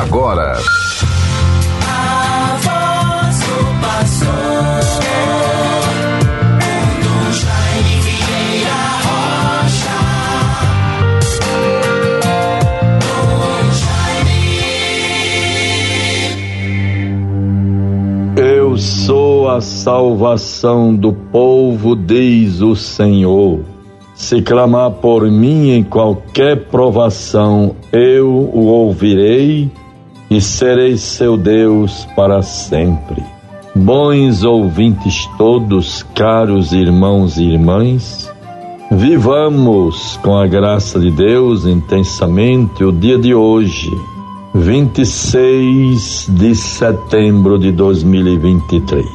agora. Eu sou a salvação do povo, diz o Senhor. Se clamar por mim em qualquer provação, eu o ouvirei e serei seu Deus para sempre. Bons ouvintes todos, caros irmãos e irmãs, vivamos com a graça de Deus intensamente o dia de hoje, 26 de setembro de 2023.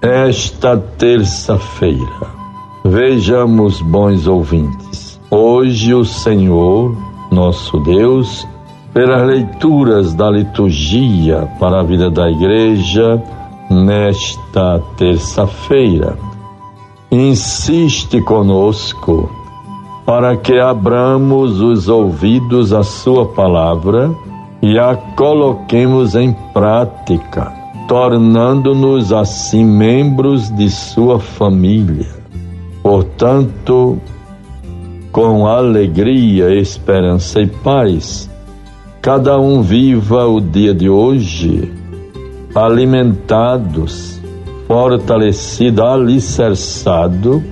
Esta terça-feira Vejamos, bons ouvintes, hoje o Senhor, nosso Deus, pelas leituras da liturgia para a vida da igreja nesta terça-feira, insiste conosco para que abramos os ouvidos à Sua palavra e a coloquemos em prática, tornando-nos assim membros de Sua família. Portanto, com alegria, esperança e paz, cada um viva o dia de hoje alimentados, fortalecido, alicerçado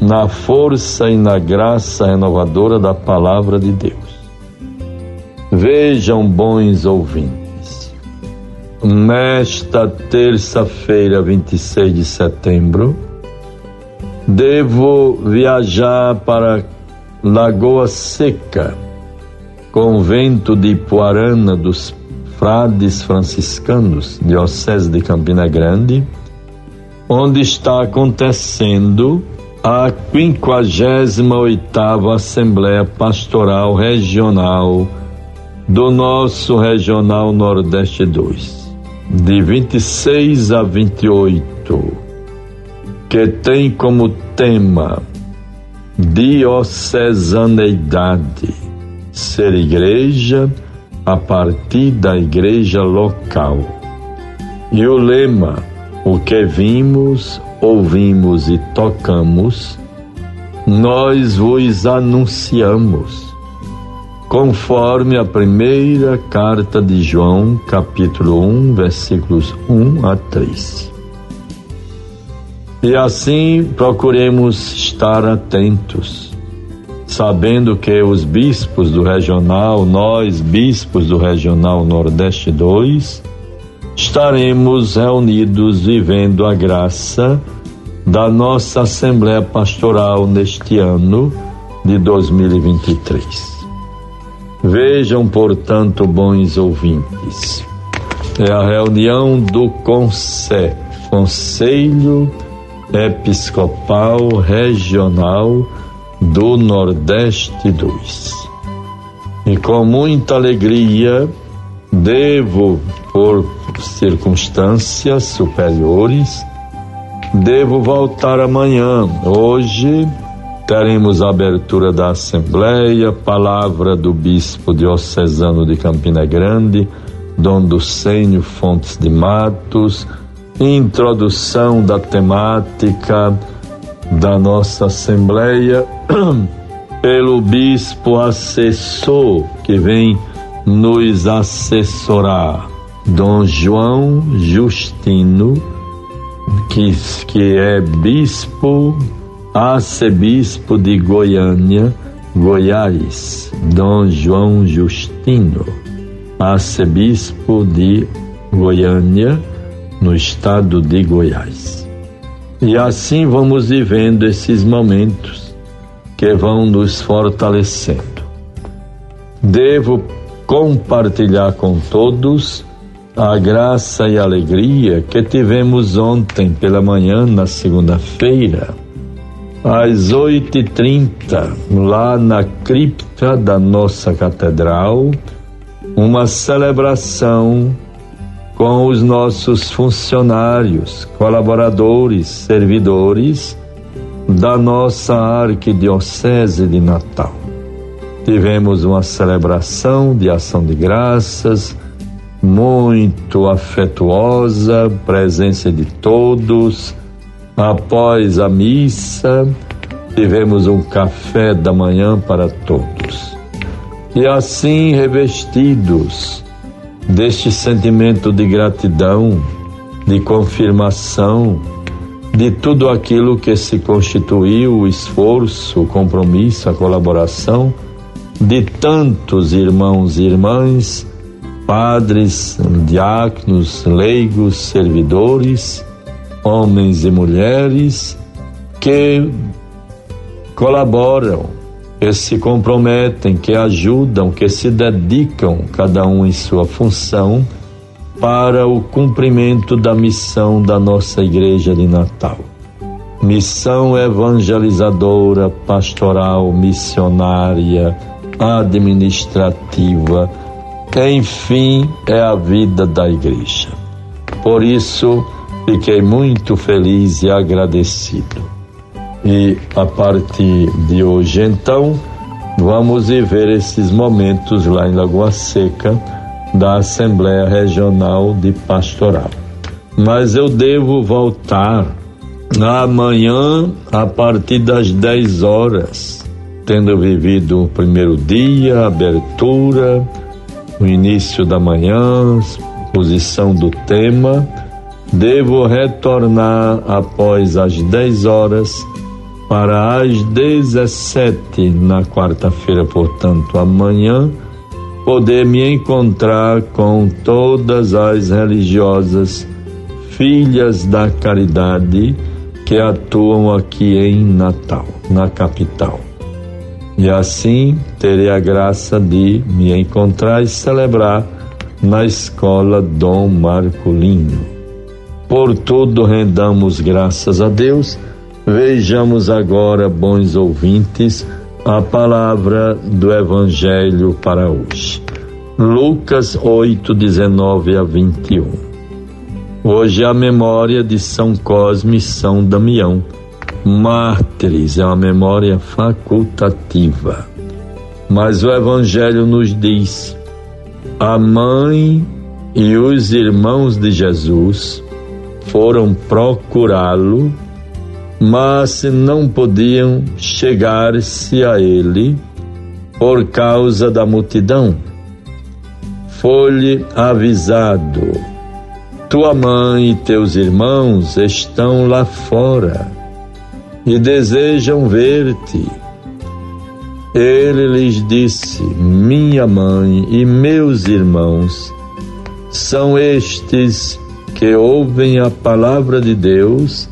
na força e na graça renovadora da palavra de Deus. Vejam, bons ouvintes, nesta terça-feira, 26 de setembro, Devo viajar para Lagoa Seca, convento de Ipuarana dos Frades Franciscanos, Diocese de Campina Grande, onde está acontecendo a 58ª Assembleia Pastoral Regional do nosso Regional Nordeste 2, de 26 a 28 que tem como tema diocesaneidade, ser igreja a partir da igreja local. E o lema, o que vimos, ouvimos e tocamos, nós vos anunciamos, conforme a primeira carta de João, capítulo 1, versículos 1 a 3. E assim procuremos estar atentos, sabendo que os bispos do regional, nós bispos do regional Nordeste 2, estaremos reunidos vivendo a graça da nossa Assembleia Pastoral neste ano de 2023. Vejam, portanto, bons ouvintes, é a reunião do Conselho, Conselho Episcopal Regional do Nordeste 2. E com muita alegria devo, por circunstâncias superiores, devo voltar amanhã. Hoje teremos a abertura da Assembleia, palavra do Bispo Diocesano de Campina Grande, Dom Ducênio Fontes de Matos, introdução da temática da nossa Assembleia pelo bispo assessor que vem nos assessorar, Dom João Justino, que, que é bispo, arcebispo de Goiânia, Goiás, Dom João Justino, arcebispo de Goiânia, no estado de Goiás. E assim vamos vivendo esses momentos que vão nos fortalecendo. Devo compartilhar com todos a graça e alegria que tivemos ontem pela manhã, na segunda-feira, às 8h30, lá na cripta da nossa catedral, uma celebração com os nossos funcionários, colaboradores, servidores da nossa Arquidiocese de Natal. tivemos uma celebração de ação de graças muito afetuosa, presença de todos. Após a missa, tivemos um café da manhã para todos. E assim, revestidos deste sentimento de gratidão, de confirmação, de tudo aquilo que se constituiu o esforço, o compromisso, a colaboração de tantos irmãos e irmãs, padres, diáconos, leigos, servidores, homens e mulheres que colaboram, que se comprometem, que ajudam, que se dedicam, cada um em sua função, para o cumprimento da missão da nossa Igreja de Natal. Missão evangelizadora, pastoral, missionária, administrativa, enfim, é a vida da Igreja. Por isso, fiquei muito feliz e agradecido. E a partir de hoje, então, vamos viver esses momentos lá em Lagoa Seca da Assembleia Regional de Pastoral. Mas eu devo voltar amanhã a partir das 10 horas, tendo vivido o primeiro dia, a abertura, o início da manhã, posição do tema. Devo retornar após as 10 horas para as 17 na quarta-feira, portanto, amanhã poder me encontrar com todas as religiosas filhas da caridade que atuam aqui em Natal, na capital. E assim terei a graça de me encontrar e celebrar na escola Dom Marcolino. Por tudo rendamos graças a Deus. Vejamos agora, bons ouvintes, a palavra do Evangelho para hoje. Lucas 8, 19 a 21. Hoje é a memória de São Cosme e São Damião, mártires, é uma memória facultativa. Mas o Evangelho nos diz: a mãe e os irmãos de Jesus foram procurá-lo mas não podiam chegar-se a ele por causa da multidão. Foi-lhe avisado: tua mãe e teus irmãos estão lá fora e desejam ver-te. Ele lhes disse: Minha mãe e meus irmãos são estes que ouvem a palavra de Deus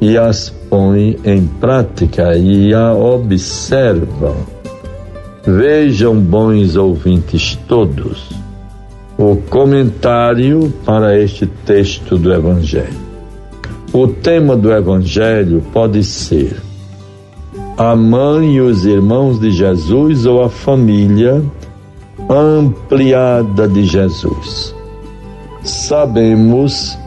e as põem em prática e a observam. Vejam, bons ouvintes todos, o comentário para este texto do Evangelho. O tema do Evangelho pode ser a mãe e os irmãos de Jesus ou a família ampliada de Jesus. Sabemos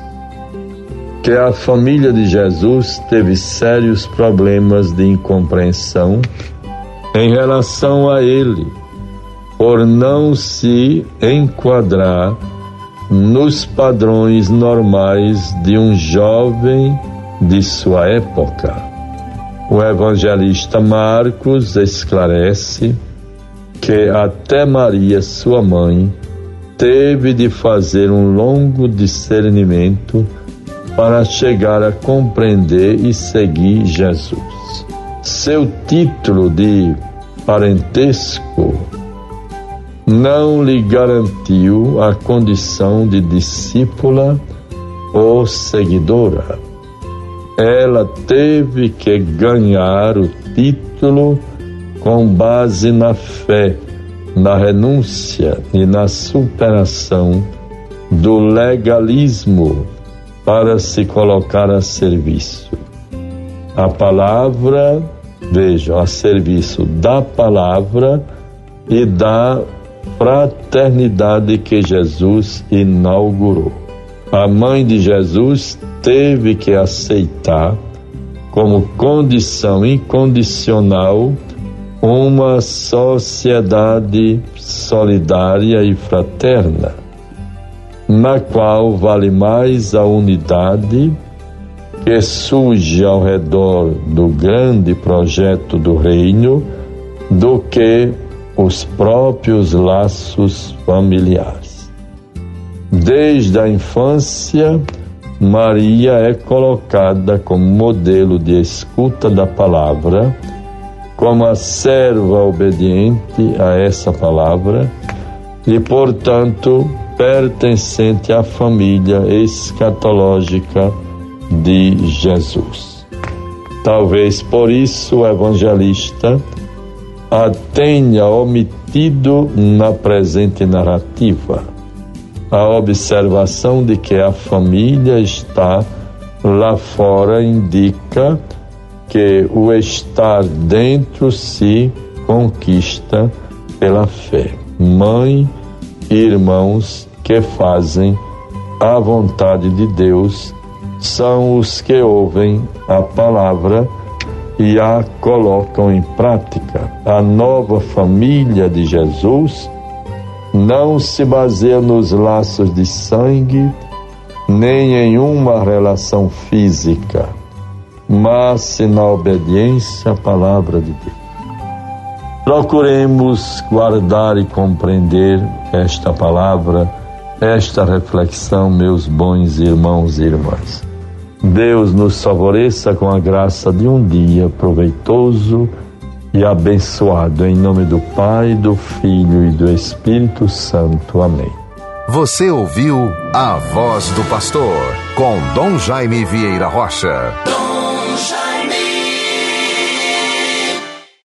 que a família de Jesus teve sérios problemas de incompreensão em relação a ele, por não se enquadrar nos padrões normais de um jovem de sua época. O evangelista Marcos esclarece que até Maria, sua mãe, teve de fazer um longo discernimento para chegar a compreender e seguir Jesus. Seu título de parentesco não lhe garantiu a condição de discípula ou seguidora. Ela teve que ganhar o título com base na fé, na renúncia e na superação do legalismo para se colocar a serviço. A palavra, veja, a serviço da palavra e da fraternidade que Jesus inaugurou. A mãe de Jesus teve que aceitar como condição incondicional uma sociedade solidária e fraterna, na qual vale mais a unidade que surge ao redor do grande projeto do reino do que os próprios laços familiares. Desde a infância, Maria é colocada como modelo de escuta da palavra, como a serva obediente a essa palavra e, portanto, pertencente à família escatológica de Jesus. Talvez por isso o evangelista a tenha omitido na presente narrativa. A observação de que a família está lá fora indica que o estar dentro se conquista pela fé. Mãe irmãos que fazem a vontade de Deus são os que ouvem a palavra e a colocam em prática. A nova família de Jesus não se baseia nos laços de sangue, nem em uma relação física, mas na obediência à palavra de Deus. Procuremos guardar e compreender esta palavra, esta reflexão, meus bons irmãos e irmãs. Deus nos favoreça com a graça de um dia proveitoso e abençoado. Em nome do Pai, do Filho e do Espírito Santo. Amém. Você ouviu a voz do pastor com Dom Jaime Vieira Rocha. Dom Jaime.